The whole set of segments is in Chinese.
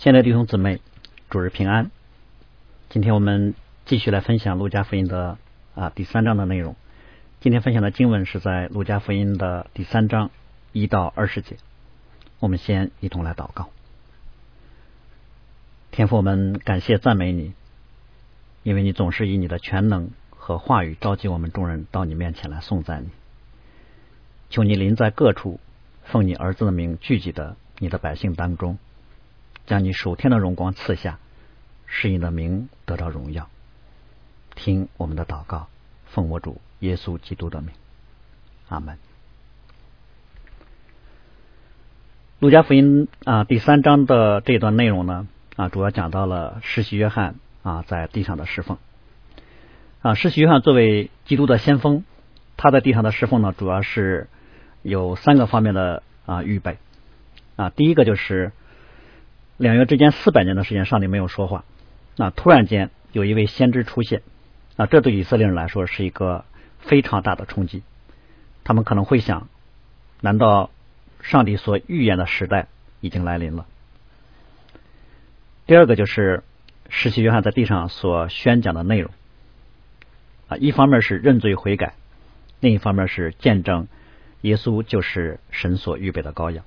亲爱的弟兄姊妹，主日平安。今天我们继续来分享路加福音的啊第三章的内容。今天分享的经文是在路加福音的第三章一到二十节。我们先一同来祷告。天父，我们感谢赞美你，因为你总是以你的全能和话语召集我们众人到你面前来颂赞你。求你临在各处，奉你儿子的名聚集的你的百姓当中。将你属天的荣光赐下，使你的名得到荣耀。听我们的祷告，奉我主耶稣基督的名，阿门。路加福音啊第三章的这段内容呢啊，主要讲到了施洗约翰啊在地上的侍奉啊。施洗约翰作为基督的先锋，他在地上的侍奉呢，主要是有三个方面的啊预备啊。第一个就是。两月之间四百年的时间，上帝没有说话。那突然间有一位先知出现，啊，这对以色列人来说是一个非常大的冲击。他们可能会想：难道上帝所预言的时代已经来临了？第二个就是世袭约翰在地上所宣讲的内容，啊，一方面是认罪悔改，另一方面是见证耶稣就是神所预备的羔羊。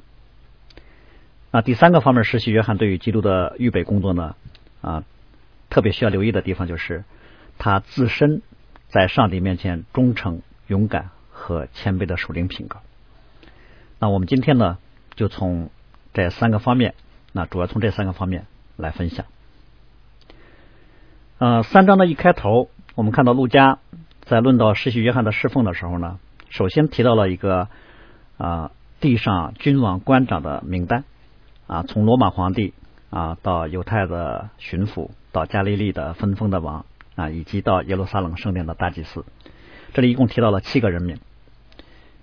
那第三个方面，实习约翰对于基督的预备工作呢，啊，特别需要留意的地方就是他自身在上帝面前忠诚、勇敢和谦卑的属灵品格。那我们今天呢，就从这三个方面，那主要从这三个方面来分享。呃，三章的一开头，我们看到陆家在论到实习约翰的侍奉的时候呢，首先提到了一个啊地上君王官长的名单。啊，从罗马皇帝啊到犹太的巡抚，到加利利的分封的王啊，以及到耶路撒冷圣殿的大祭司，这里一共提到了七个人名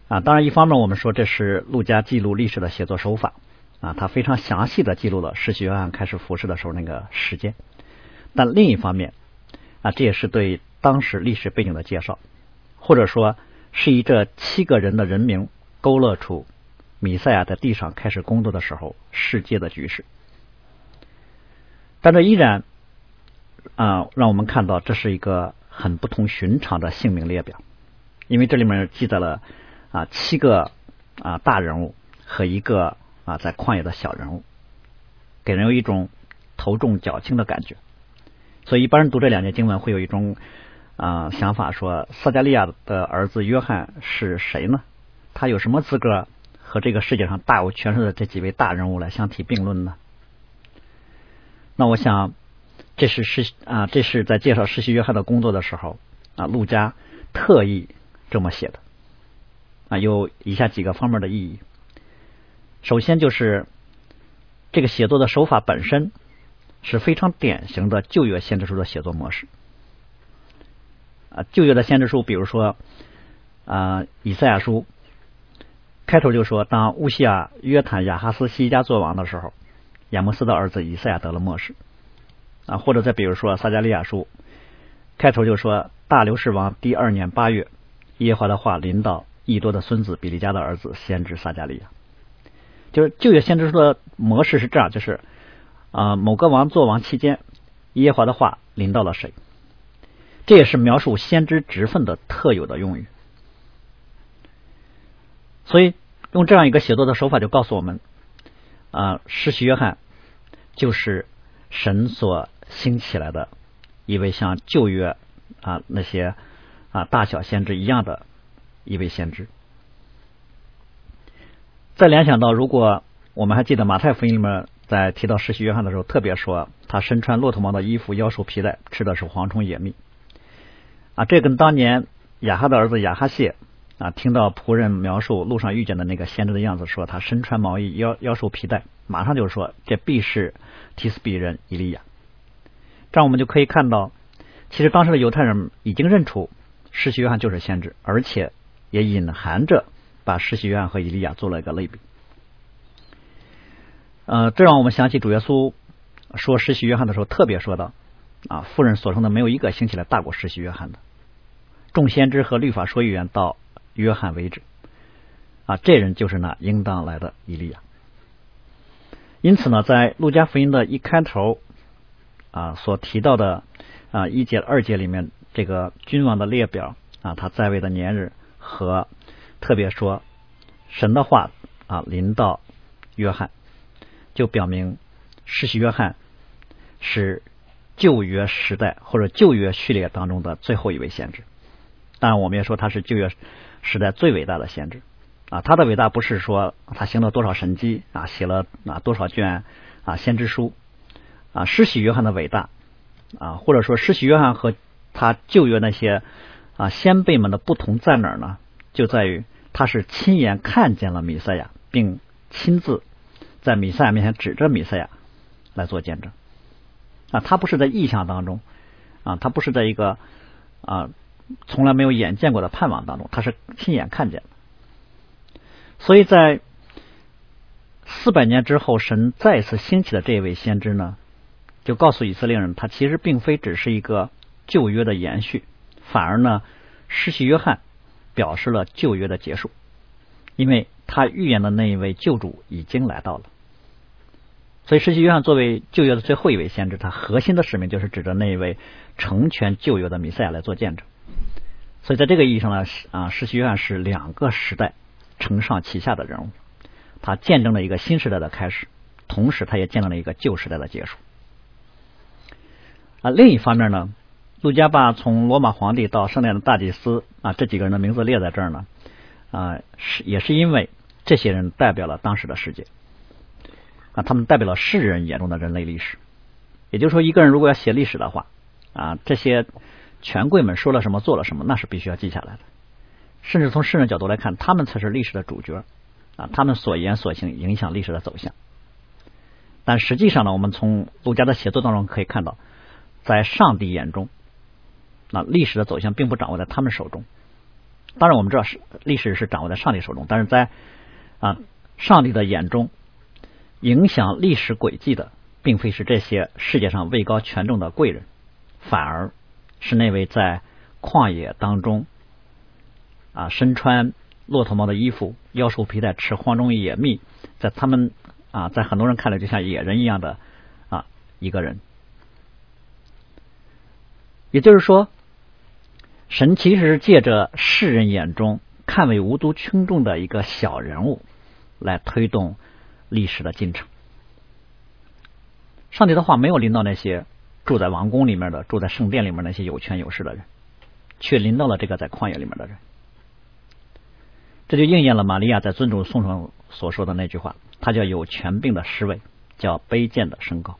啊。当然，一方面我们说这是陆家记录历史的写作手法啊，他非常详细的记录了世袭约翰开始服侍的时候那个时间。但另一方面啊，这也是对当时历史背景的介绍，或者说是以这七个人的人名勾勒出。米赛亚在地上开始工作的时候，世界的局势，但这依然啊，让我们看到这是一个很不同寻常的姓名列表，因为这里面记载了啊七个啊大人物和一个啊在旷野的小人物，给人有一种头重脚轻的感觉。所以一般人读这两节经文，会有一种啊想法，说撒加利亚的儿子约翰是谁呢？他有什么资格？和这个世界上大有权势的这几位大人物来相提并论呢？那我想，这是世啊，这是在介绍世袭约翰的工作的时候啊，陆家特意这么写的啊，有以下几个方面的意义。首先就是这个写作的手法本身是非常典型的旧约先知书的写作模式啊，旧约的先知书，比如说啊，以赛亚书。开头就说，当乌西亚、约坦、亚哈斯西家做王的时候，亚摩斯的儿子以赛亚得了末世啊。或者再比如说撒加利亚书，开头就说，大流士王第二年八月，耶和华的话临到易多的孙子比利家的儿子先知撒加利亚。就是旧约先知书的模式是这样，就是啊某个王做王期间，耶和华的话临到了谁？这也是描述先知职分的特有的用语。所以，用这样一个写作的手法，就告诉我们啊，施洗约翰就是神所兴起来的一位像旧约啊那些啊大小先知一样的一位先知。再联想到，如果我们还记得马太福音里面在提到施洗约翰的时候，特别说他身穿骆驼毛的衣服，腰束皮带，吃的是蝗虫野蜜啊，这跟当年雅哈的儿子雅哈谢。啊，听到仆人描述路上遇见的那个先知的样子，说他身穿毛衣，腰腰束皮带，马上就说这必是提斯比人以利亚。这样我们就可以看到，其实当时的犹太人已经认出施洗约翰就是先知，而且也隐含着把施洗约翰和以利亚做了一个类比。呃，这让我们想起主耶稣说施洗约翰的时候，特别说到啊，妇人所生的没有一个兴起来大过施洗约翰的，众先知和律法说预言到。约翰为止啊，这人就是那应当来的以利亚。因此呢，在路加福音的一开头啊所提到的啊一节二节里面，这个君王的列表啊，他在位的年日和特别说神的话啊临到约翰，就表明世袭约翰是旧约时代或者旧约序列当中的最后一位先知。当然，我们也说他是旧约时代最伟大的先知。啊，他的伟大不是说他行了多少神迹啊，写了啊多少卷啊先知书啊。施洗约翰的伟大啊，或者说施洗约翰和他旧约那些啊先辈们的不同在哪儿呢？就在于他是亲眼看见了弥赛亚，并亲自在弥赛亚面前指着弥赛亚来做见证啊。他不是在意象当中啊，他不是在一个啊从来没有眼见过的盼望当中，他是亲眼看见的。所以在四百年之后，神再次兴起的这一位先知呢，就告诉以色列人，他其实并非只是一个旧约的延续，反而呢，施洗约翰表示了旧约的结束，因为他预言的那一位救主已经来到了。所以，施洗约翰作为旧约的最后一位先知，他核心的使命就是指着那一位成全旧约的弥赛亚来做见证。所以，在这个意义上呢，啊，施洗约翰是两个时代。承上启下的人物，他见证了一个新时代的开始，同时他也见证了一个旧时代的结束。啊，另一方面呢，路加把从罗马皇帝到圣殿的大祭司啊这几个人的名字列在这儿呢，啊是也是因为这些人代表了当时的世界，啊他们代表了世人眼中的人类历史。也就是说，一个人如果要写历史的话，啊这些权贵们说了什么做了什么，那是必须要记下来的。甚至从世人角度来看，他们才是历史的主角啊！他们所言所行影响历史的走向。但实际上呢，我们从儒家的写作当中可以看到，在上帝眼中，那历史的走向并不掌握在他们手中。当然，我们知道是历史是掌握在上帝手中，但是在啊上帝的眼中，影响历史轨迹的，并非是这些世界上位高权重的贵人，反而是那位在旷野当中。啊，身穿骆驼毛的衣服，腰束皮带，吃荒中野蜜，在他们啊，在很多人看来就像野人一样的啊一个人。也就是说，神其实是借着世人眼中看为无足轻重的一个小人物，来推动历史的进程。上帝的话没有临到那些住在王宫里面的、住在圣殿里面那些有权有势的人，却临到了这个在旷野里面的人。这就应验了玛利亚在尊主颂上所说的那句话：“他叫有权柄的侍卫，叫卑贱的升高。”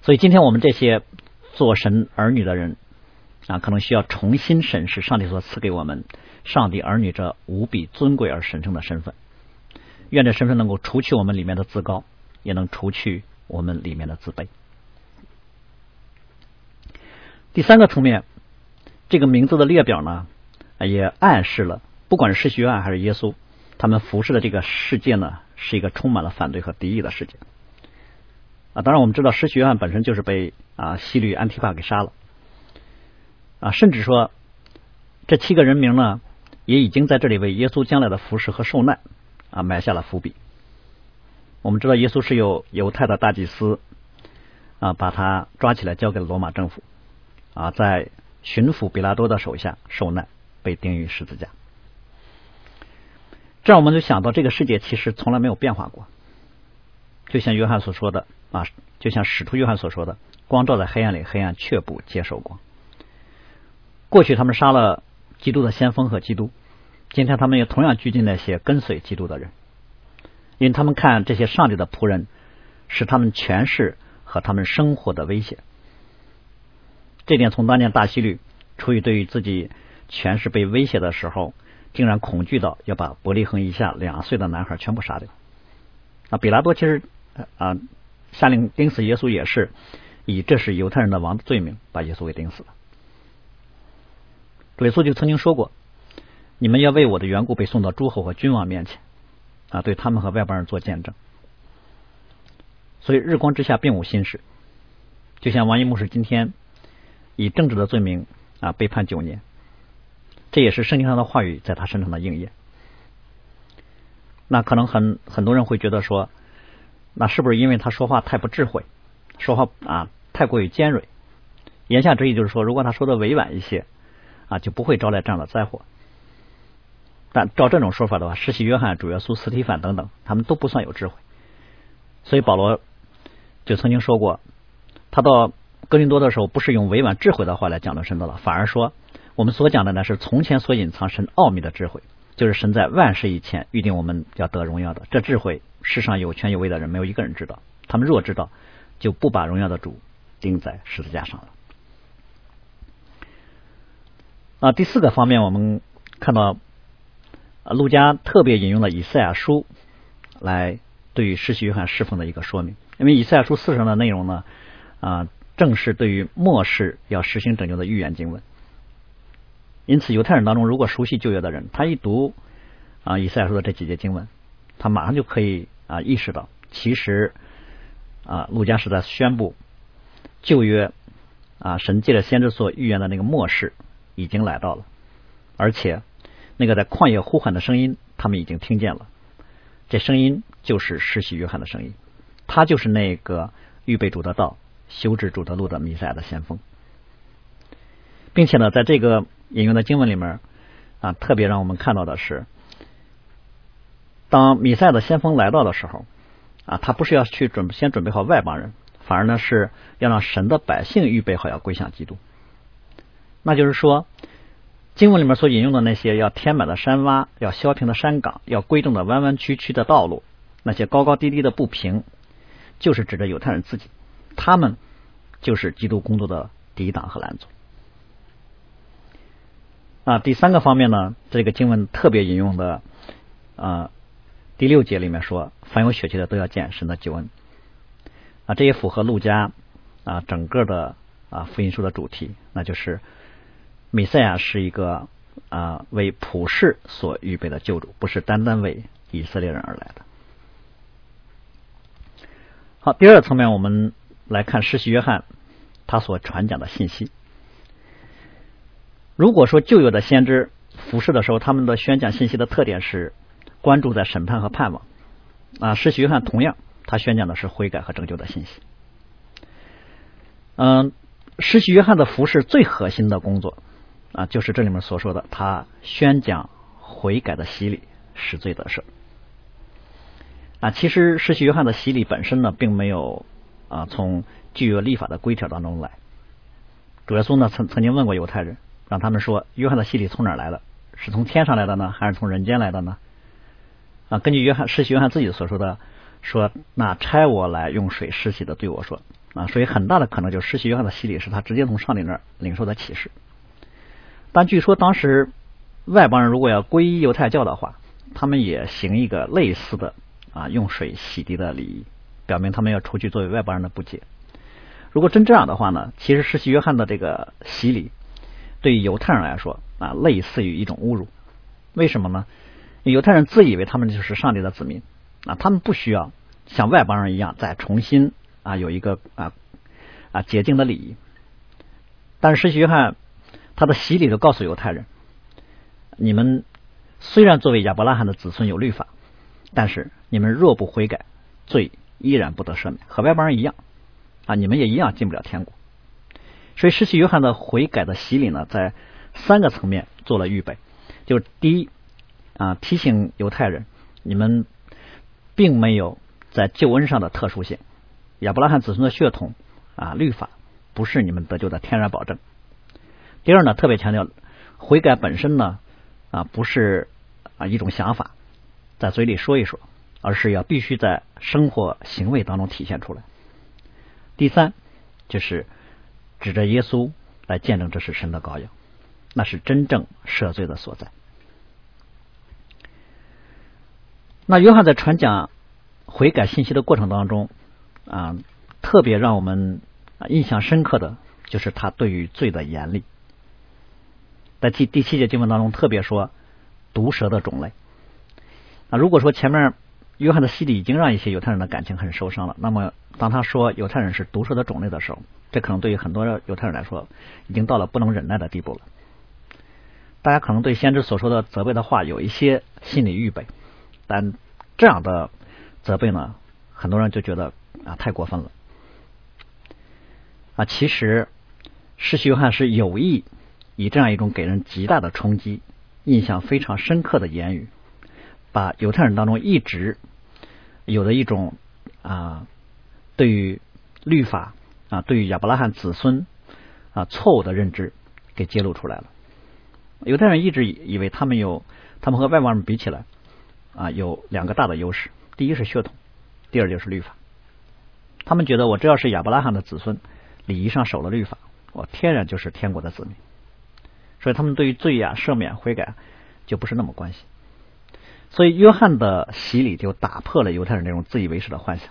所以，今天我们这些做神儿女的人啊，可能需要重新审视上帝所赐给我们上帝儿女这无比尊贵而神圣的身份。愿这身份能够除去我们里面的自高，也能除去我们里面的自卑。第三个层面，这个名字的列表呢，也暗示了。不管是施洗约翰还是耶稣，他们服侍的这个世界呢，是一个充满了反对和敌意的世界。啊，当然我们知道施洗约翰本身就是被啊西律安提帕给杀了。啊，甚至说这七个人名呢，也已经在这里为耶稣将来的服侍和受难啊埋下了伏笔。我们知道耶稣是由犹太的大祭司啊把他抓起来交给了罗马政府啊，在巡抚比拉多的手下受难，被钉于十字架。这样我们就想到，这个世界其实从来没有变化过。就像约翰所说的啊，就像使徒约翰所说的，光照在黑暗里，黑暗却不接受光。过去他们杀了基督的先锋和基督，今天他们也同样拘禁那些跟随基督的人，因为他们看这些上帝的仆人是他们权势和他们生活的威胁。这点从当年大希律出于对于自己权势被威胁的时候。竟然恐惧到要把伯利恒以下两岁的男孩全部杀掉。啊，比拉多其实啊下令钉死耶稣也是以这是犹太人的王的罪名把耶稣给钉死了。主耶稣就曾经说过：“你们要为我的缘故被送到诸侯和君王面前啊，对他们和外邦人做见证。”所以日光之下并无新事。就像王一牧师今天以政治的罪名啊被判九年。这也是圣经上的话语在他身上的应验。那可能很很多人会觉得说，那是不是因为他说话太不智慧，说话啊太过于尖锐？言下之意就是说，如果他说的委婉一些啊，就不会招来这样的灾祸。但照这种说法的话，施洗约翰、主耶稣、斯提凡等等，他们都不算有智慧。所以保罗就曾经说过，他到哥林多的时候，不是用委婉智慧的话来讲论神的了，反而说我们所讲的呢是从前所隐藏神奥秘的智慧，就是神在万事以前预定我们要得荣耀的这智慧，世上有权有位的人没有一个人知道，他们若知道，就不把荣耀的主钉在十字架上了。啊，第四个方面，我们看到。陆家特别引用了以赛亚书来对于世袭约翰侍奉的一个说明，因为以赛亚书四章的内容呢，啊，正是对于末世要实行拯救的预言经文。因此，犹太人当中如果熟悉旧约的人，他一读啊以赛亚书的这几节经文，他马上就可以啊意识到，其实啊陆家是在宣布旧约啊神借着先知所预言的那个末世已经来到了，而且。那个在旷野呼喊的声音，他们已经听见了。这声音就是施洗约翰的声音，他就是那个预备主的道、修治主的路的弥赛亚的先锋。并且呢，在这个引用的经文里面啊，特别让我们看到的是，当弥赛亚的先锋来到的时候啊，他不是要去准先准备好外邦人，反而呢是要让神的百姓预备好要归向基督。那就是说。经文里面所引用的那些要填满的山洼、要削平的山岗、要规正的弯弯曲曲的道路，那些高高低低的不平，就是指着犹太人自己，他们就是基督工作的抵挡和拦阻。啊，第三个方面呢，这个经文特别引用的啊第六节里面说，凡有血气的都要见神的救恩。啊，这也符合路加啊整个的啊福音书的主题，那就是。弥赛亚是一个啊为普世所预备的救主，不是单单为以色列人而来的。好，第二层面，我们来看施洗约翰他所传讲的信息。如果说旧有的先知服侍的时候，他们的宣讲信息的特点是关注在审判和盼望啊，施洗约翰同样他宣讲的是悔改和拯救的信息。嗯，施洗约翰的服侍最核心的工作。啊，就是这里面所说的，他宣讲悔改的洗礼，使罪得赦。啊，其实施洗约翰的洗礼本身呢，并没有啊从具有立法的规条当中来。主耶稣呢曾曾经问过犹太人，让他们说，约翰的洗礼从哪来的？是从天上来的呢，还是从人间来的呢？啊，根据约翰施洗约翰自己所说的，说那差我来用水施洗的对我说啊，所以很大的可能就施洗约翰的洗礼是他直接从上帝那儿领受的启示。但据说当时外邦人如果要皈依犹太教的话，他们也行一个类似的啊用水洗涤的礼仪，表明他们要除去作为外邦人的不解。如果真这样的话呢，其实施洗约翰的这个洗礼对于犹太人来说啊，类似于一种侮辱。为什么呢？犹太人自以为他们就是上帝的子民啊，他们不需要像外邦人一样再重新啊有一个啊啊洁净的礼仪。但是施洗约翰。他的洗礼都告诉犹太人：你们虽然作为亚伯拉罕的子孙有律法，但是你们若不悔改，罪依然不得赦免，和外邦人一样啊！你们也一样进不了天国。所以，施洗约翰的悔改的洗礼呢，在三个层面做了预备。就是第一啊，提醒犹太人，你们并没有在救恩上的特殊性，亚伯拉罕子孙的血统啊，律法不是你们得救的天然保证。第二呢，特别强调悔改本身呢啊不是啊一种想法，在嘴里说一说，而是要必须在生活行为当中体现出来。第三就是指着耶稣来见证这是神的羔羊，那是真正赦罪的所在。那约翰在传讲悔改信息的过程当中啊，特别让我们印象深刻的就是他对于罪的严厉。在第第七节经文当中，特别说毒蛇的种类。啊，如果说前面约翰的洗礼已经让一些犹太人的感情很受伤了，那么当他说犹太人是毒蛇的种类的时候，这可能对于很多犹太人来说，已经到了不能忍耐的地步了。大家可能对先知所说的责备的话有一些心理预备，但这样的责备呢，很多人就觉得啊太过分了啊。其实世袭约翰是有意以这样一种给人极大的冲击、印象非常深刻的言语，把犹太人当中一直有的一种啊对于律法啊对于亚伯拉罕子孙啊错误的认知给揭露出来了。犹太人一直以为他们有，他们和外邦人比起来啊，有两个大的优势。第一是血统，第二就是律法。他们觉得我只要是亚伯拉罕的子孙，礼仪上守了律法，我天然就是天国的子民。所以他们对于罪呀、赦免、悔改就不是那么关心。所以约翰的洗礼就打破了犹太人这种自以为是的幻想，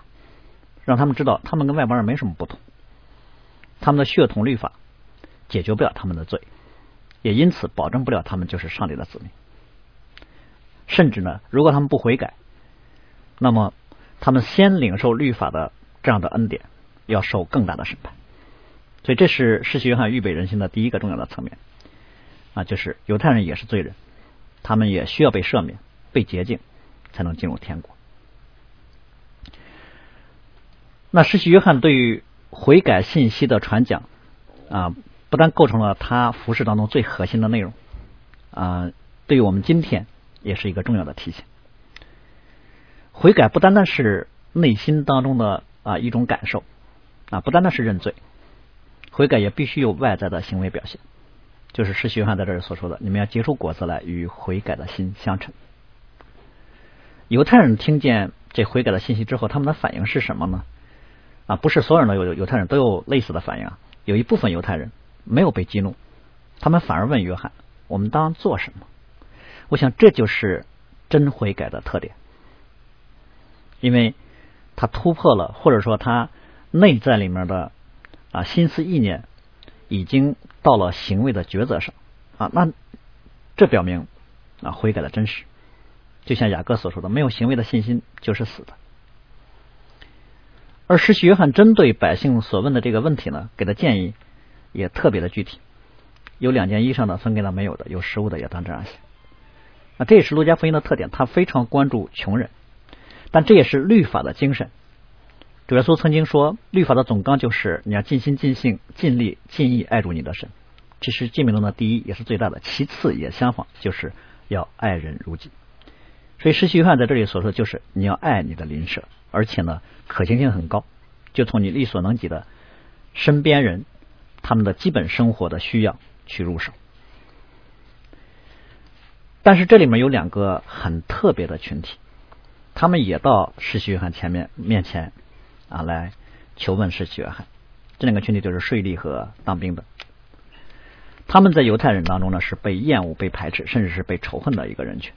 让他们知道他们跟外邦人没什么不同。他们的血统律法解决不了他们的罪。也因此保证不了他们就是上帝的子民，甚至呢，如果他们不悔改，那么他们先领受律法的这样的恩典，要受更大的审判。所以这是世袭约翰预备人心的第一个重要的层面啊，就是犹太人也是罪人，他们也需要被赦免、被洁净，才能进入天国。那世袭约翰对于悔改信息的传讲啊。不但构成了他服饰当中最核心的内容，啊，对于我们今天也是一个重要的提醒。悔改不单单是内心当中的啊一种感受，啊，不单单是认罪，悔改也必须有外在的行为表现。就是施洗约翰在这里所说的，你们要结出果子来，与悔改的心相称。犹太人听见这悔改的信息之后，他们的反应是什么呢？啊，不是所有人都有犹太人都有类似的反应，有一部分犹太人。没有被激怒，他们反而问约翰：“我们当做什么？”我想这就是真悔改的特点，因为他突破了，或者说他内在里面的啊心思意念已经到了行为的抉择上啊，那这表明啊悔改的真实。就像雅各所说的：“没有行为的信心就是死的。”而使徒约翰针对百姓所问的这个问题呢，给的建议。也特别的具体，有两件衣裳的分给了没有的，有食物的也当这样写。那这也是路加福音的特点，他非常关注穷人，但这也是律法的精神。主耶稣曾经说，律法的总纲就是你要尽心尽性尽力尽意爱主你的神，这是诫命中的第一，也是最大的。其次也相仿，就是要爱人如己。所以施洗约翰在这里所说，就是你要爱你的邻舍，而且呢可行性很高，就从你力所能及的身边人。他们的基本生活的需要去入手，但是这里面有两个很特别的群体，他们也到世袭约翰前面面前啊来求问世袭约翰。这两个群体就是税吏和当兵的。他们在犹太人当中呢是被厌恶、被排斥，甚至是被仇恨的一个人群。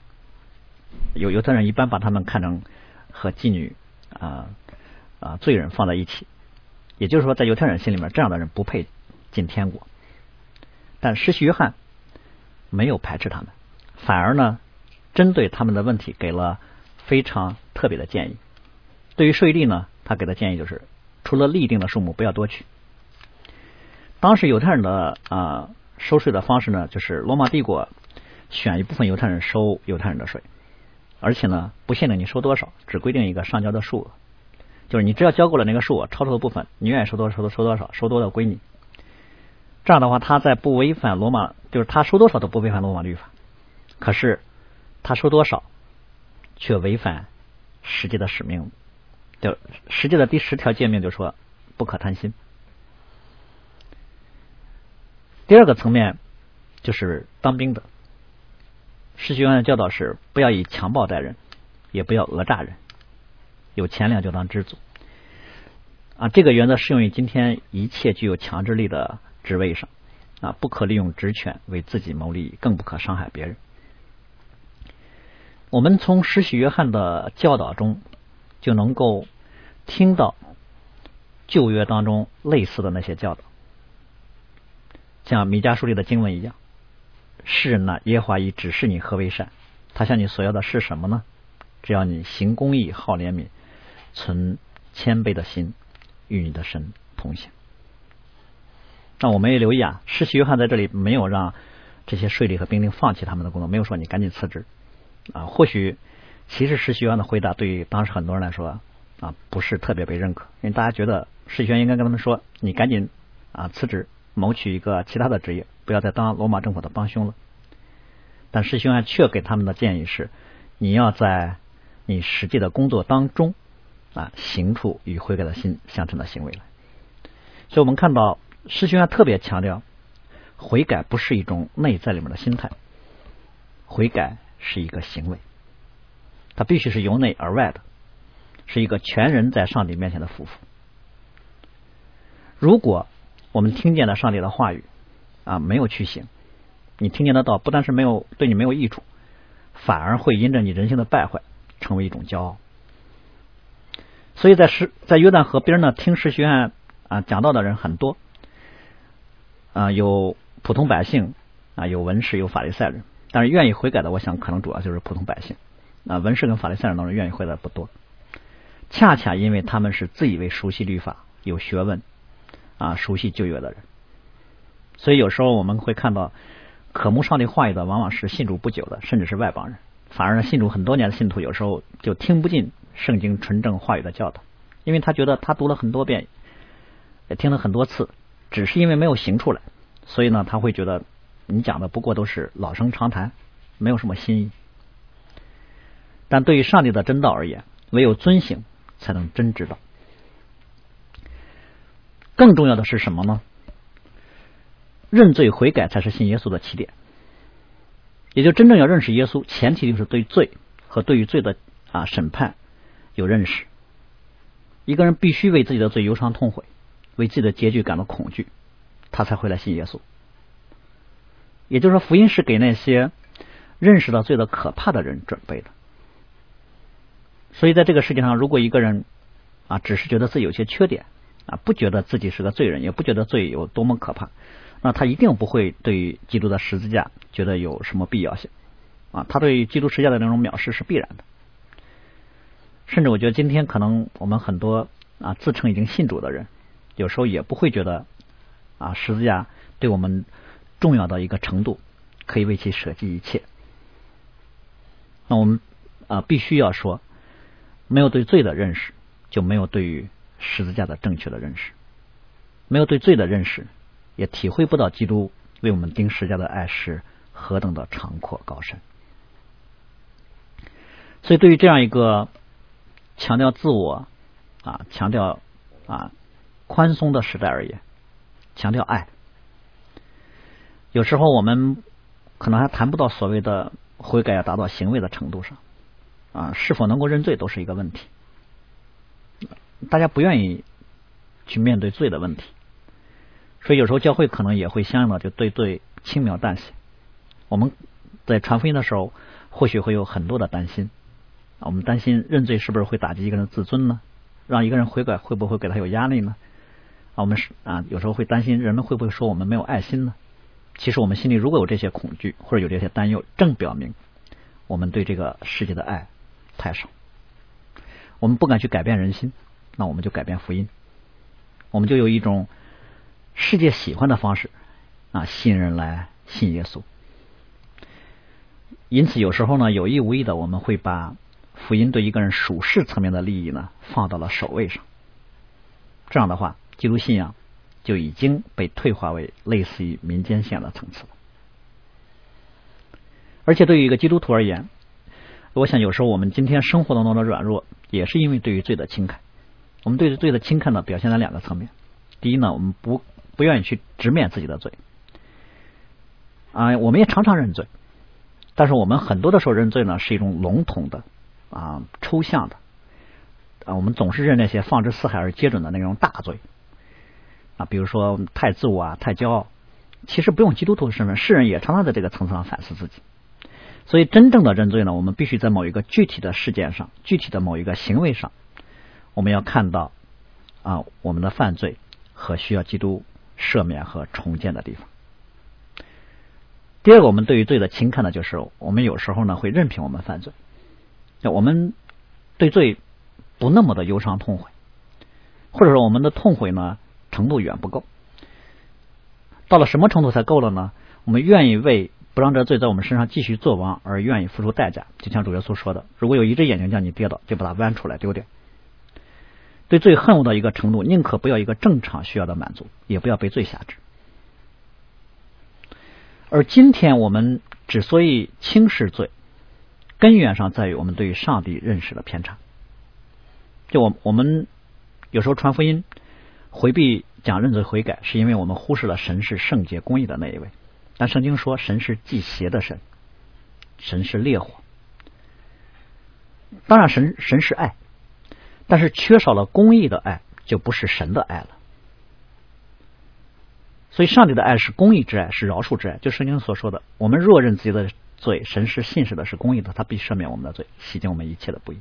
有犹太人一般把他们看成和妓女啊啊罪人放在一起，也就是说，在犹太人心里面，这样的人不配。进天国，但施洗约翰没有排斥他们，反而呢，针对他们的问题给了非常特别的建议。对于税吏呢，他给的建议就是，除了立定的数目，不要多取。当时犹太人的啊收税的方式呢，就是罗马帝国选一部分犹太人收犹太人的税，而且呢，不限定你收多少，只规定一个上交的数额，就是你只要交够了那个数额，超出的部分你愿意收多少收多收多少，收多的归你。这样的话，他在不违反罗马，就是他收多少都不违反罗马律法。可是他收多少，却违反实际的使命。就实际的第十条诫命就说不可贪心。第二个层面就是当兵的，世学院的教导是不要以强暴待人，也不要讹诈人，有钱粮就当知足。啊，这个原则适用于今天一切具有强制力的。职位上啊，不可利用职权为自己谋利益，更不可伤害别人。我们从施洗约翰的教导中就能够听到旧约当中类似的那些教导，像米迦书里的经文一样：“世人呢，耶和华已指示你何为善，他向你所要的是什么呢？只要你行公义、好怜悯、存谦卑的心，与你的神同行。”那我们也留意啊，施洗约翰在这里没有让这些税吏和兵丁放弃他们的工作，没有说你赶紧辞职啊。或许其实施洗约翰的回答对于当时很多人来说啊不是特别被认可，因为大家觉得世轩应该跟他们说，你赶紧啊辞职，谋取一个其他的职业，不要再当罗马政府的帮凶了。但世轩却给他们的建议是，你要在你实际的工作当中啊行出与悔改的心相称的行为来。所以我们看到师兄特别强调，悔改不是一种内在里面的心态，悔改是一个行为，它必须是由内而外的，是一个全人在上帝面前的夫妇。如果我们听见了上帝的话语啊，没有去行，你听见的道不但是没有对你没有益处，反而会因着你人性的败坏，成为一种骄傲。所以在石在约旦河边呢，听石学院。啊，讲道的人很多，啊，有普通百姓，啊，有文士，有法利赛人，但是愿意悔改的，我想可能主要就是普通百姓。啊，文士跟法利赛人当中愿意悔改的不多，恰恰因为他们是自以为熟悉律法、有学问，啊，熟悉旧约的人，所以有时候我们会看到渴慕上帝话语的，往往是信主不久的，甚至是外邦人，反而呢，信主很多年的信徒，有时候就听不进圣经纯正话语的教导，因为他觉得他读了很多遍。也听了很多次，只是因为没有行出来，所以呢，他会觉得你讲的不过都是老生常谈，没有什么新意。但对于上帝的真道而言，唯有遵行才能真知道。更重要的是什么呢？认罪悔改才是信耶稣的起点。也就真正要认识耶稣，前提就是对罪和对于罪的啊审判有认识。一个人必须为自己的罪忧伤痛悔。为自己的结局感到恐惧，他才会来信耶稣。也就是说，福音是给那些认识到罪的可怕的人准备的。所以，在这个世界上，如果一个人啊，只是觉得自己有些缺点啊，不觉得自己是个罪人，也不觉得罪有多么可怕，那他一定不会对基督的十字架觉得有什么必要性啊。他对基督十字架的那种藐视是必然的。甚至，我觉得今天可能我们很多啊自称已经信主的人。有时候也不会觉得啊，十字架对我们重要到一个程度，可以为其舍弃一切。那我们啊，必须要说，没有对罪的认识，就没有对于十字架的正确的认识；没有对罪的认识，也体会不到基督为我们钉十字架的爱是何等的长阔高深。所以，对于这样一个强调自我啊，强调啊。宽松的时代而言，强调爱。有时候我们可能还谈不到所谓的悔改要达到行为的程度上啊，是否能够认罪都是一个问题。大家不愿意去面对罪的问题，所以有时候教会可能也会相应的就对罪轻描淡写。我们在传福音的时候，或许会有很多的担心，我们担心认罪是不是会打击一个人自尊呢？让一个人悔改会不会给他有压力呢？啊，我们是啊，有时候会担心人们会不会说我们没有爱心呢？其实我们心里如果有这些恐惧或者有这些担忧，正表明我们对这个世界的爱太少。我们不敢去改变人心，那我们就改变福音，我们就有一种世界喜欢的方式啊，信任来信耶稣。因此，有时候呢，有意无意的，我们会把福音对一个人属世层面的利益呢放到了首位上。这样的话。基督信仰就已经被退化为类似于民间信仰的层次了。而且对于一个基督徒而言，我想有时候我们今天生活当中的软弱，也是因为对于罪的轻看。我们对罪的轻看呢，表现在两个层面。第一呢，我们不不愿意去直面自己的罪啊，我们也常常认罪，但是我们很多的时候认罪呢，是一种笼统的啊、抽象的啊，我们总是认那些放之四海而皆准的那种大罪。啊，比如说太自我啊，太骄傲，其实不用基督徒的身份，世人也常常在这个层次上反思自己。所以，真正的认罪呢，我们必须在某一个具体的事件上、具体的某一个行为上，我们要看到啊，我们的犯罪和需要基督赦免和重建的地方。第二个，我们对于罪的轻看呢，就是我们有时候呢会任凭我们犯罪，我们对罪不那么的忧伤痛悔，或者说我们的痛悔呢。程度远不够，到了什么程度才够了呢？我们愿意为不让这罪在我们身上继续作王而愿意付出代价，就像主耶稣说的：“如果有一只眼睛叫你跌倒，就把它剜出来丢掉。”对罪恨恶到一个程度，宁可不要一个正常需要的满足，也不要被罪辖制。而今天我们之所以轻视罪，根源上在于我们对于上帝认识的偏差。就我我们有时候传福音，回避讲认罪悔改，是因为我们忽视了神是圣洁公义的那一位。但圣经说，神是祭邪的神，神是烈火。当然，神神是爱，但是缺少了公义的爱，就不是神的爱了。所以，上帝的爱是公义之爱，是饶恕之爱。就圣经所说的，我们若认自己的罪，神是信实的，是公义的，他必赦免我们的罪，洗净我们一切的不义。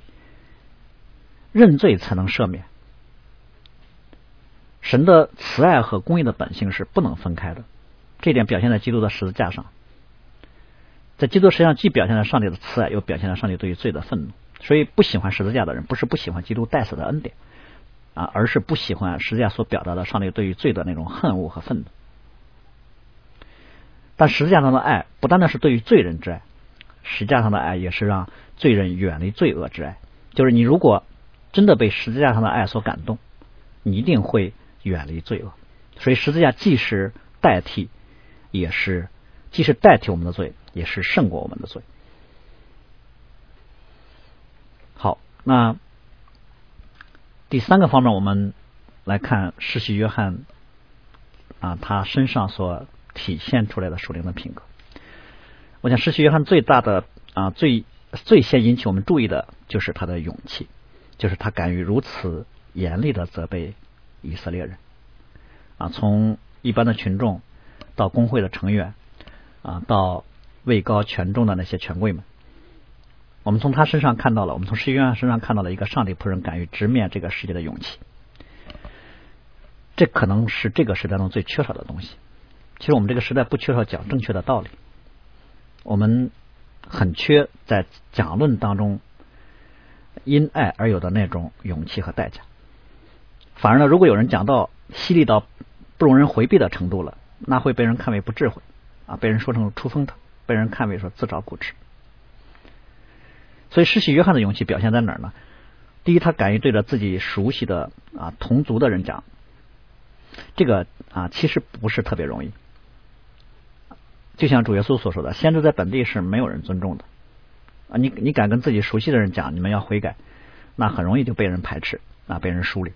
认罪才能赦免。神的慈爱和公义的本性是不能分开的，这点表现在基督的十字架上。在基督实际上既表现了上帝的慈爱，又表现了上帝对于罪的愤怒。所以，不喜欢十字架的人，不是不喜欢基督代死的恩典啊，而是不喜欢十字架所表达的上帝对于罪的那种恨恶和愤怒。但十字架上的爱不单单是对于罪人之爱，十字架上的爱也是让罪人远离罪恶之爱。就是你如果真的被十字架上的爱所感动，你一定会远离罪恶。所以十字架既是代替，也是既是代替我们的罪，也是胜过我们的罪。好，那第三个方面，我们来看世袭约翰啊，他身上所。体现出来的属灵的品格，我想，施洗约翰最大的啊，最最先引起我们注意的就是他的勇气，就是他敢于如此严厉的责备以色列人啊，从一般的群众到工会的成员啊，到位高权重的那些权贵们，我们从他身上看到了，我们从施约翰身上看到了一个上帝仆人敢于直面这个世界的勇气，这可能是这个时代中最缺少的东西。其实我们这个时代不缺少讲正确的道理，我们很缺在讲论当中因爱而有的那种勇气和代价。反而呢，如果有人讲到犀利到不容人回避的程度了，那会被人看为不智慧啊，被人说成出风头，被人看为说自找苦吃。所以，施洗约翰的勇气表现在哪儿呢？第一，他敢于对着自己熟悉的啊同族的人讲，这个啊其实不是特别容易。就像主耶稣所说的，先知在本地是没有人尊重的啊！你你敢跟自己熟悉的人讲，你们要悔改，那很容易就被人排斥啊，被人疏离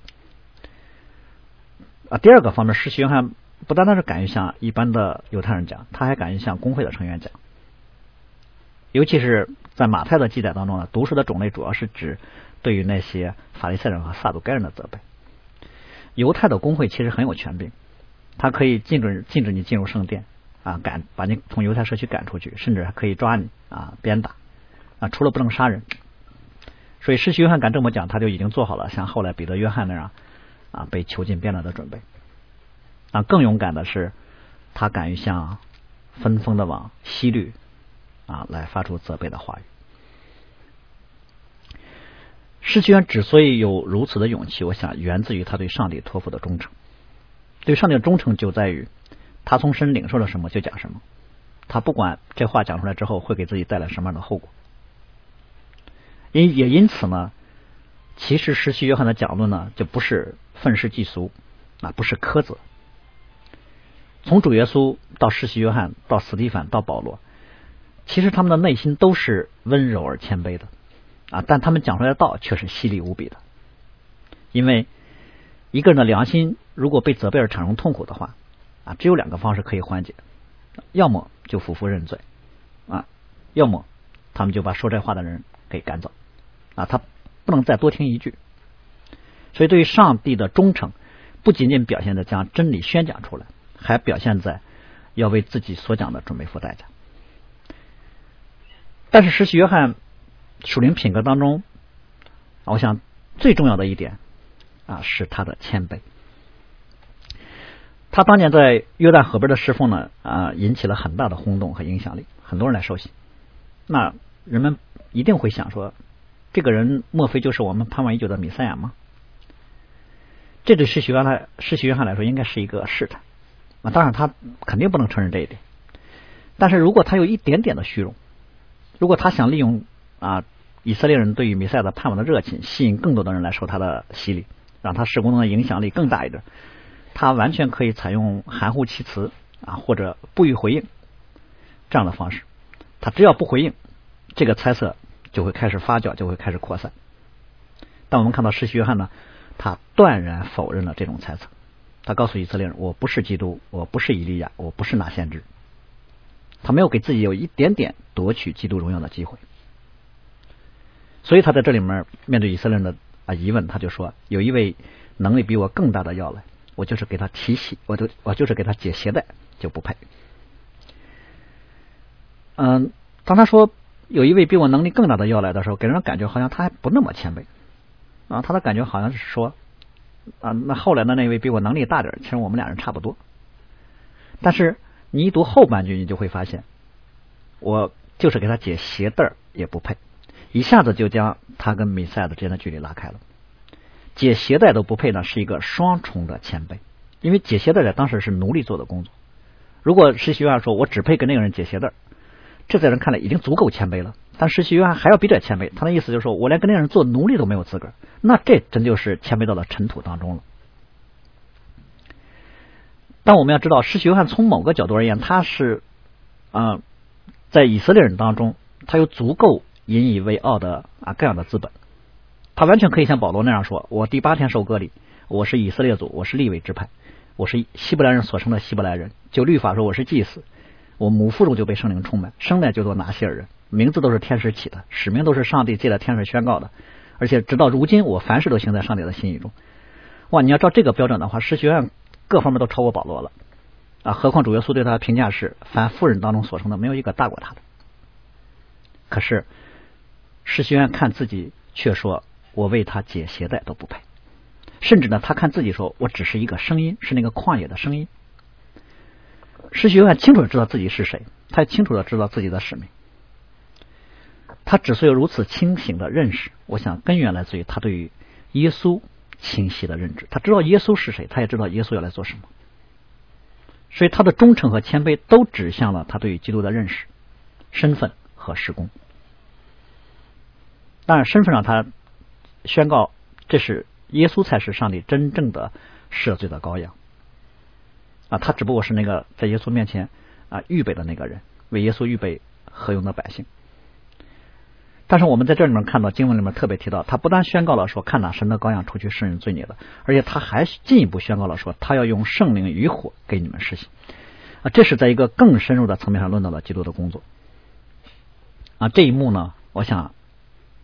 啊。第二个方面，施洗约翰不单单是敢于向一般的犹太人讲，他还敢于向工会的成员讲。尤其是在马太的记载当中呢，毒蛇的种类主要是指对于那些法利赛人和撒都该人的责备。犹太的工会其实很有权柄，他可以禁止禁止你进入圣殿。啊，赶把你从犹太社区赶出去，甚至还可以抓你啊，鞭打啊，除了不能杀人。所以，施洗约翰敢这么讲，他就已经做好了像后来彼得、约翰那样啊被囚禁鞭打的准备。啊，更勇敢的是，他敢于向分封的王希律啊来发出责备的话语。施洗约之所以有如此的勇气，我想源自于他对上帝托付的忠诚。对上帝的忠诚就在于。他从神领受了什么就讲什么，他不管这话讲出来之后会给自己带来什么样的后果。因也因此呢，其实施洗约翰的讲论呢就不是愤世嫉俗啊，不是苛责。从主耶稣到施洗约翰到斯蒂凡到保罗，其实他们的内心都是温柔而谦卑的啊，但他们讲出来的道却是犀利无比的。因为一个人的良心如果被责备而产生痛苦的话。啊，只有两个方式可以缓解，要么就夫妇认罪啊，要么他们就把说这话的人给赶走啊，他不能再多听一句。所以，对于上帝的忠诚，不仅仅表现在将真理宣讲出来，还表现在要为自己所讲的准备付代价。但是，实习约翰属灵品格当中，我想最重要的一点啊，是他的谦卑。他当年在约旦河边的侍奉呢，啊，引起了很大的轰动和影响力，很多人来受洗。那人们一定会想说，这个人莫非就是我们盼望已久的弥赛亚吗？这对世袭约翰、世袭约翰来说，应该是一个试探。啊，当然他肯定不能承认这一点。但是如果他有一点点的虚荣，如果他想利用啊以色列人对于弥赛亚的盼望的热情，吸引更多的人来受他的洗礼，让他施工的影响力更大一点，他完全可以采用含糊其辞啊，或者不予回应这样的方式。他只要不回应，这个猜测就会开始发酵，就会开始扩散。但我们看到施洗约翰呢，他断然否认了这种猜测。他告诉以色列人：“我不是基督，我不是以利亚，我不是拿先知。”他没有给自己有一点点夺取基督荣耀的机会。所以他在这里面面对以色列人的啊疑问，他就说：“有一位能力比我更大的要来，我就是给他提洗，我就我就是给他解鞋带，就不配。”嗯，当他说有一位比我能力更大的要来的时候，给人的感觉好像他还不那么谦卑啊，他的感觉好像是说啊，那后来的那位比我能力大点，其实我们俩人差不多。但是你一读后半句，你就会发现，我就是给他解鞋带也不配，一下子就将他跟米赛亚的之间的距离拉开了。解鞋带都不配呢，是一个双重的谦卑，因为解鞋带在当时是奴隶做的工作。如果实习员说我只配跟那个人解鞋带这在人看来已经足够谦卑了，但实习约翰还要比这谦卑。他的意思就是说，我连跟那个人做奴隶都没有资格，那这真就是谦卑到了尘土当中了。但我们要知道，施洗约翰从某个角度而言，他是啊，在以色列人当中，他有足够引以为傲的啊各样的资本。他完全可以像保罗那样说：“我第八天受割礼，我是以色列族，我是立位之派，我是希伯来人所生的希伯来人。就律法说，我是祭司。”我母腹中就被圣灵充满，生来就做拿西尔人，名字都是天使起的，使命都是上帝借了天使宣告的，而且直到如今，我凡事都行在上帝的心意中。哇，你要照这个标准的话，诗学院各方面都超过保罗了啊！何况主耶稣对他的评价是：凡妇人当中所生的，没有一个大过他的。可是世学院看自己却说：“我为他解鞋带都不配。”甚至呢，他看自己说：“我只是一个声音，是那个旷野的声音。”施洗约翰清楚的知道自己是谁，他也清楚的知道自己的使命。他之所以如此清醒的认识，我想根源来自于他对于耶稣清晰的认知。他知道耶稣是谁，他也知道耶稣要来做什么。所以他的忠诚和谦卑都指向了他对于基督的认识、身份和施工。当然，身份上他宣告这是耶稣才是上帝真正的赦罪的羔羊。啊，他只不过是那个在耶稣面前啊预备的那个人，为耶稣预备何用的百姓。但是我们在这里面看到经文里面特别提到，他不但宣告了说看哪神的羔羊出去世人罪孽的，而且他还进一步宣告了说他要用圣灵与火给你们施行。啊，这是在一个更深入的层面上论到了基督的工作。啊，这一幕呢，我想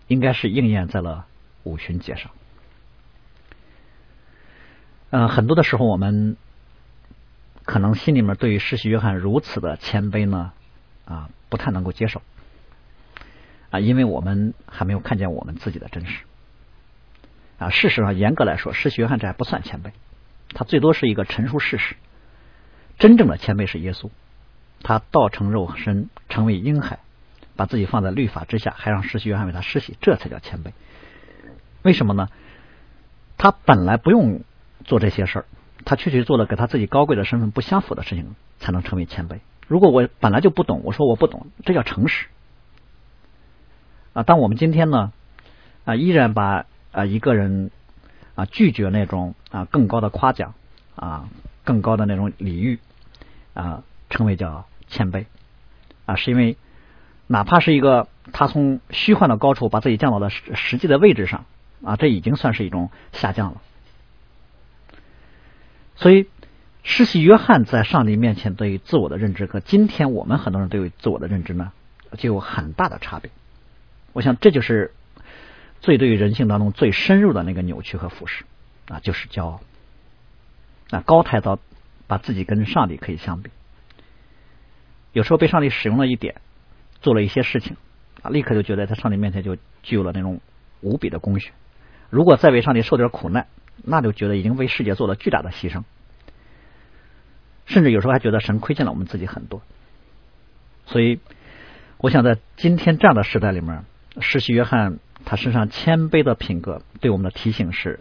应该是应验在了五旬节上。嗯，很多的时候我们。可能心里面对于世袭约翰如此的谦卑呢，啊，不太能够接受，啊，因为我们还没有看见我们自己的真实，啊，事实上严格来说，世袭约翰这还不算谦卑，他最多是一个陈述事实。真正的谦卑是耶稣，他道成肉身，成为婴孩，把自己放在律法之下，还让世袭约翰为他施洗，这才叫谦卑。为什么呢？他本来不用做这些事儿。他确实做了跟他自己高贵的身份不相符的事情，才能成为谦卑。如果我本来就不懂，我说我不懂，这叫诚实啊。当我们今天呢啊，依然把啊一个人啊拒绝那种啊更高的夸奖啊更高的那种礼遇啊称为叫谦卑啊，是因为哪怕是一个他从虚幻的高处把自己降到了实实际的位置上啊，这已经算是一种下降了。所以，施洗约翰在上帝面前对于自我的认知和今天我们很多人对于自我的认知呢，就有很大的差别。我想这就是最对于人性当中最深入的那个扭曲和腐蚀啊，就是骄傲那，高抬到把自己跟上帝可以相比。有时候被上帝使用了一点，做了一些事情啊，立刻就觉得在上帝面前就具有了那种无比的功勋。如果再为上帝受点苦难，那就觉得已经为世界做了巨大的牺牲，甚至有时候还觉得神亏欠了我们自己很多。所以，我想在今天这样的时代里面，施洗约翰他身上谦卑的品格对我们的提醒是：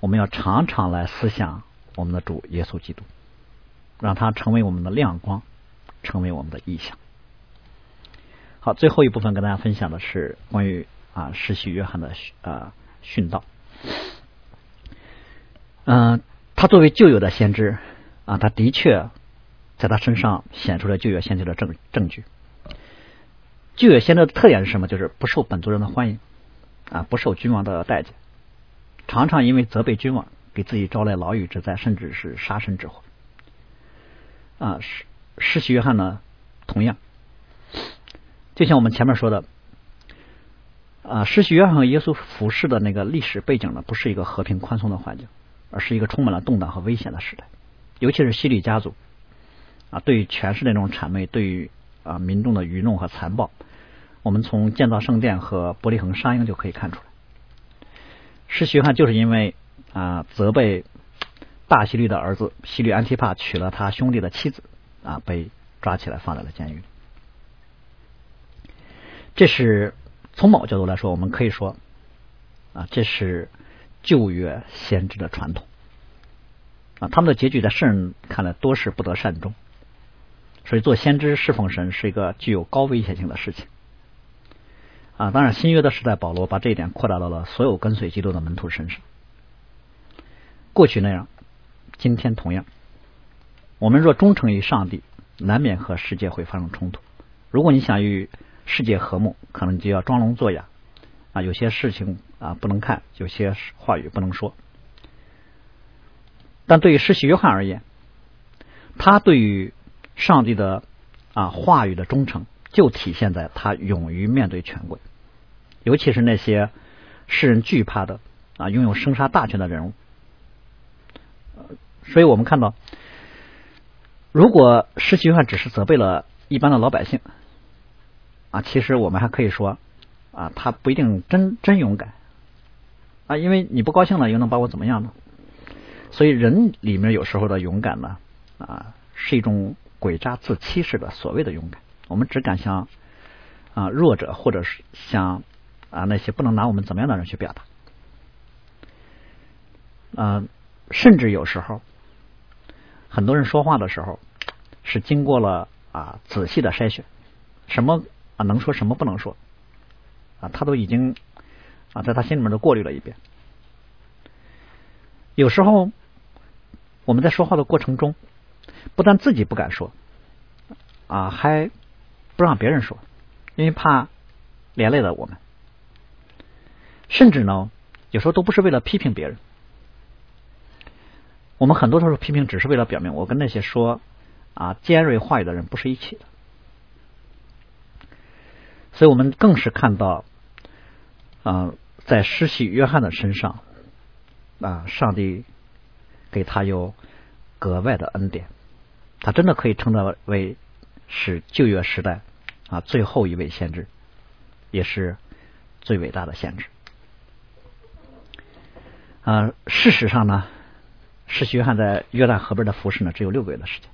我们要常常来思想我们的主耶稣基督，让他成为我们的亮光，成为我们的意象。好，最后一部分跟大家分享的是关于啊施洗约翰的啊殉道。嗯，他作为旧有的先知啊，他的确在他身上显出了旧约先知的证证据。旧约先知的特点是什么？就是不受本族人的欢迎啊，不受君王的待见，常常因为责备君王，给自己招来牢狱之灾，甚至是杀身之祸。啊，施施洗约翰呢，同样，就像我们前面说的。啊，施洗约翰和耶稣服侍的那个历史背景呢，不是一个和平宽松的环境，而是一个充满了动荡和危险的时代。尤其是希律家族啊，对于权势那种谄媚，对于啊民众的愚弄和残暴，我们从建造圣殿和伯利恒杀婴就可以看出来。施洗约翰就是因为啊责备大希律的儿子希律安提帕娶了他兄弟的妻子啊，被抓起来放在了监狱里。这是。从某角度来说，我们可以说，啊，这是旧约先知的传统，啊，他们的结局在世人看来多是不得善终，所以做先知侍奉神是一个具有高危险性的事情，啊，当然新约的时代，保罗把这一点扩大到了所有跟随基督的门徒身上，过去那样，今天同样，我们若忠诚于上帝，难免和世界会发生冲突，如果你想与世界和睦，可能就要装聋作哑啊！有些事情啊不能看，有些话语不能说。但对于施洗约翰而言，他对于上帝的啊话语的忠诚，就体现在他勇于面对权贵，尤其是那些世人惧怕的啊拥有生杀大权的人物。所以我们看到，如果施洗约翰只是责备了一般的老百姓。啊，其实我们还可以说，啊，他不一定真真勇敢，啊，因为你不高兴了，又能把我怎么样呢？所以人里面有时候的勇敢呢，啊，是一种诡诈自欺式的所谓的勇敢。我们只敢向啊弱者，或者是向啊那些不能拿我们怎么样的人去表达。嗯，甚至有时候，很多人说话的时候是经过了啊仔细的筛选，什么？啊，能说什么不能说啊？他都已经啊，在他心里面都过滤了一遍。有时候我们在说话的过程中，不但自己不敢说啊，还不让别人说，因为怕连累了我们。甚至呢，有时候都不是为了批评别人。我们很多时候批评，只是为了表明我跟那些说啊尖锐话语的人不是一起的。所以我们更是看到，啊，在施洗约翰的身上，啊，上帝给他有格外的恩典，他真的可以称得为是旧约时代啊最后一位先知，也是最伟大的先知。呃，事实上呢，施洗约翰在约旦河边的服侍呢，只有六个月的时间，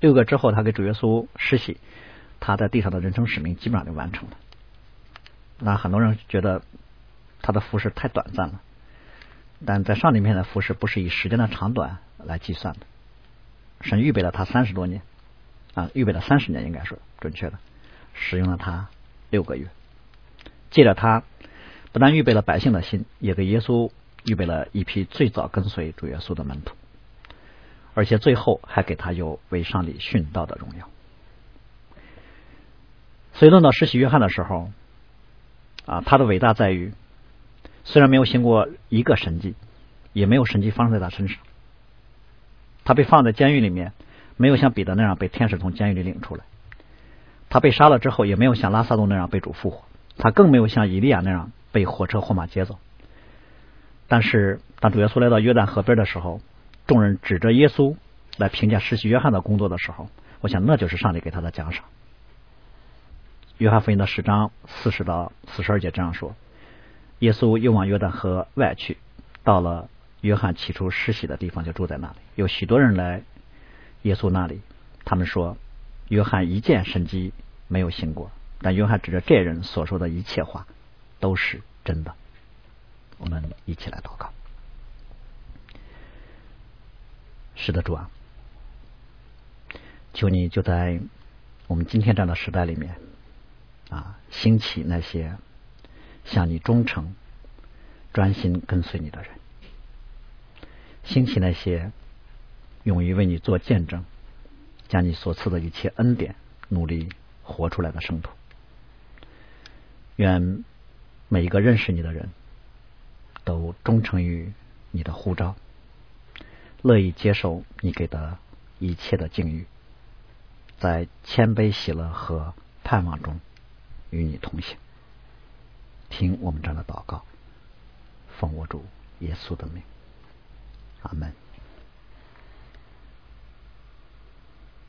六个之后，他给主耶稣施洗。他在地上的人生使命基本上就完成了。那很多人觉得他的服饰太短暂了，但在上帝面前的服饰不是以时间的长短来计算的。神预备了他三十多年啊，预备了三十年，应该说准确的，使用了他六个月。借着他，不但预备了百姓的心，也给耶稣预备了一批最早跟随主耶稣的门徒，而且最后还给他有为上帝殉道的荣耀。所以论到施洗约翰的时候，啊，他的伟大在于，虽然没有行过一个神迹，也没有神迹发生在他身上，他被放在监狱里面，没有像彼得那样被天使从监狱里领出来，他被杀了之后，也没有像拉萨路那样被主复活，他更没有像以利亚那样被火车或马接走。但是，当主耶稣来到约旦河边的时候，众人指着耶稣来评价施洗约翰的工作的时候，我想那就是上帝给他的奖赏。约翰福音的十章四十到四十二节这样说：耶稣又往约旦河外去，到了约翰起初施洗的地方，就住在那里。有许多人来耶稣那里，他们说：约翰一件神迹没有行过，但约翰指着这人所说的一切话都是真的。我们一起来祷告。是的，主啊，求你就在我们今天这样的时代里面。啊，兴起那些向你忠诚、专心跟随你的人，兴起那些勇于为你做见证，将你所赐的一切恩典努力活出来的圣徒。愿每一个认识你的人都忠诚于你的呼召，乐意接受你给的一切的境遇，在谦卑、喜乐和盼望中与你同行。听我们这的祷告，奉我主耶稣的名，阿门。